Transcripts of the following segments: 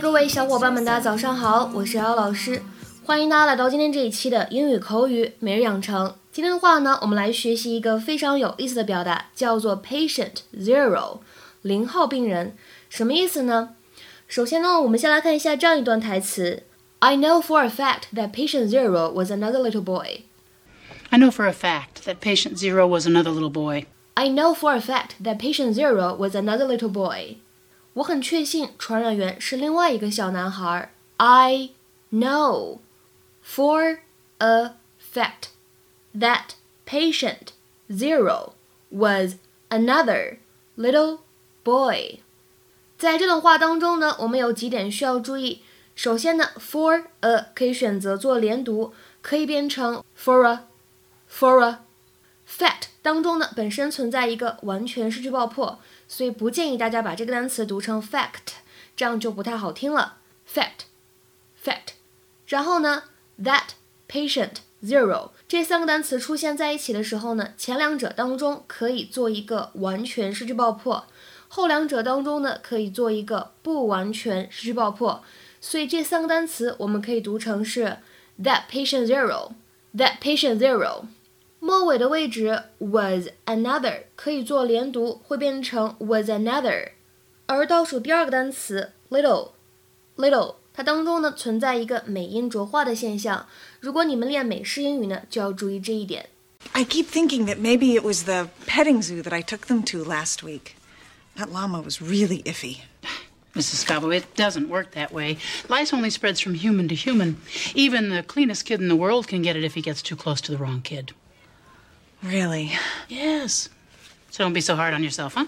各位小伙伴们，大家早上好，我是瑶老师，欢迎大家来到今天这一期的英语口语每日养成。今天的话呢，我们来学习一个非常有意思的表达，叫做 patient zero，零号病人，什么意思呢？首先呢，我们先来看一下这样一段台词：I know for a fact that patient zero was another little boy. I know for a fact that patient zero was another little boy. I know for a fact that patient zero was another little boy. 我很确信传染源是另外一个小男孩。I know for a fact that patient zero was another little boy。在这段话当中呢，我们有几点需要注意。首先呢，for a 可以选择做连读，可以变成 for a for a fat 当中呢本身存在一个完全失去爆破。所以不建议大家把这个单词读成 fact，这样就不太好听了。fact，fact，然后呢，that patient zero 这三个单词出现在一起的时候呢，前两者当中可以做一个完全失去爆破，后两者当中呢可以做一个不完全失去爆破。所以这三个单词我们可以读成是 that patient zero，that patient zero。末尾的位置 was another 可以做连读，会变成 was another。而倒数第二个单词 little little，它当中呢存在一个美音浊化的现象。如果你们练美式英语呢，就要注意这一点。I keep thinking that maybe it was the petting zoo that I took them to last week. That llama was really iffy. Mrs. Scavo, it doesn't work that way. Lice only spreads from human to human. Even the cleanest kid in the world can get it if he gets too close to the wrong kid. Really? Yes. So don't be so hard on yourself, huh?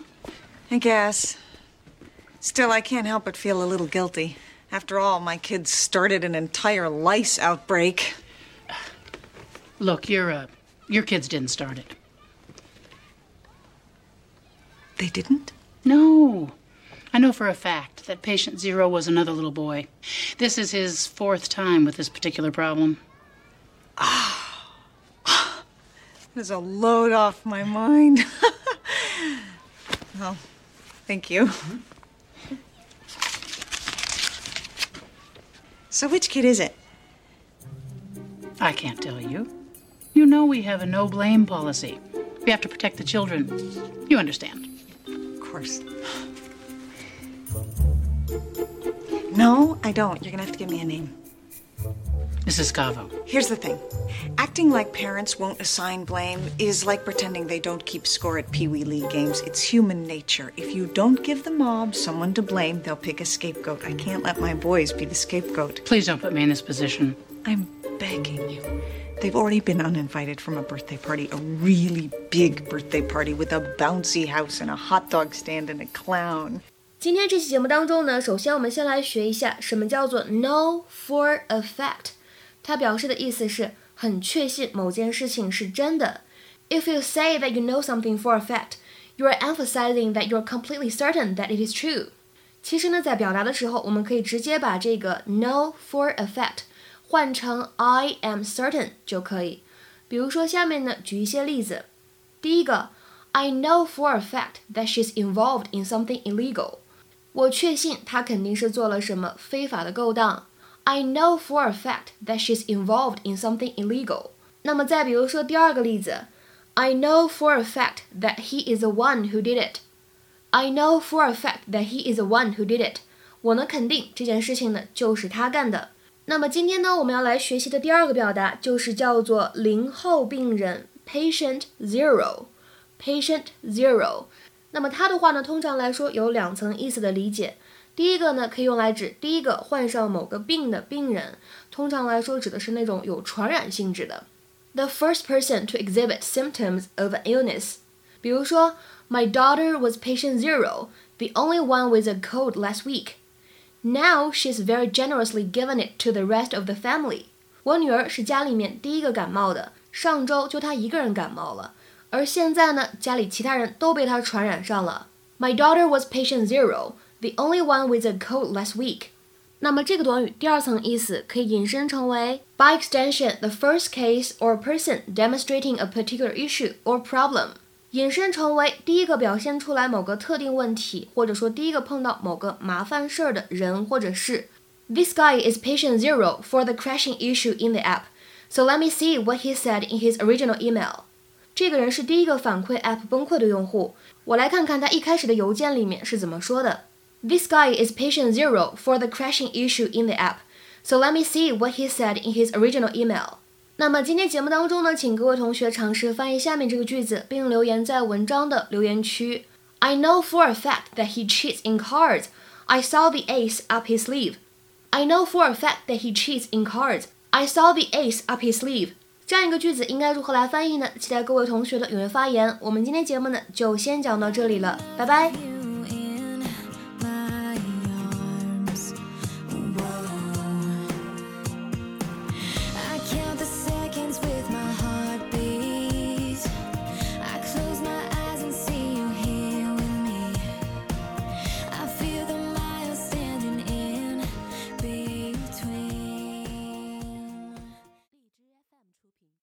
I guess. Still, I can't help but feel a little guilty. After all, my kids started an entire lice outbreak. Look, your uh, your kids didn't start it. They didn't? No. I know for a fact that patient zero was another little boy. This is his fourth time with this particular problem. There's a load off my mind. well, thank you. So, which kid is it? I can't tell you. You know we have a no blame policy. We have to protect the children. You understand. Of course. No, I don't. You're going to have to give me a name. Mrs. Scavo. Here's the thing acting like parents won't assign blame is like pretending they don't keep score at Pee Wee League games. It's human nature. If you don't give the mob someone to blame, they'll pick a scapegoat. I can't let my boys be the scapegoat. Please don't put me in this position. I'm begging you. They've already been uninvited from a birthday party, a really big birthday party with a bouncy house and a hot dog stand and a clown. 今天这期节目当中呢，首先我们先来学一下什么叫做 know for a fact。它表示的意思是很确信某件事情是真的。If you say that you know something for a fact, you are emphasizing that you are completely certain that it is true. 其实呢，在表达的时候，我们可以直接把这个 know for a fact 换成 I am certain 就可以。比如说，下面呢，举一些例子。第一个，I know for a fact that she's involved in something illegal。我确信她肯定是做了什么非法的勾当。 I know for a fact that she's involved in something illegal. 那么再比如说第二个例子，I know for a fact that he is the one who did it. I know for a fact that he is the one who did it. 我能肯定这件事情呢就是他干的。那么今天呢我们要来学习的第二个表达就是叫做零号病人 patient zero。patient zero。那么它的话呢通常来说有两层意思的理解。 第一个呢，可以用来指第一个患上某个病的病人，通常来说指的是那种有传染性质的。The first person to exhibit symptoms of an illness，比如说，My daughter was patient zero, the only one with a cold last week. Now she's very generously given it to the rest of the family. 我女儿是家里面第一个感冒的，上周就她一个人感冒了，而现在呢，家里其他人都被她传染上了。My daughter was patient zero the only one with a cold last week。那么这个短语第二层意思可以引申成为 by extension the first case or person demonstrating a particular issue or problem。 引申成为第一个表现出来某个特定问题，或者说第一个碰到某个麻烦事儿的人或者事。This guy is patient zero for the crashing issue in the app. So let me see what he said in his original email. 这个人是第一个反馈 app 崩溃的用户。我来看看他一开始的邮件里面是怎么说的。 This guy is patient zero for the crashing issue in the app. So let me see what he said in his original email. 那么今天节目当中呢，请各位同学尝试翻译下面这个句子，并留言在文章的留言区。I know for a fact that he cheats in cards. I saw the ace up his sleeve. I know for a fact that he cheats in cards. I saw the ace up his sleeve. 这样一个句子应该如何来翻译呢？期待各位同学的踊跃发言。我们今天节目呢就先讲到这里了，拜拜。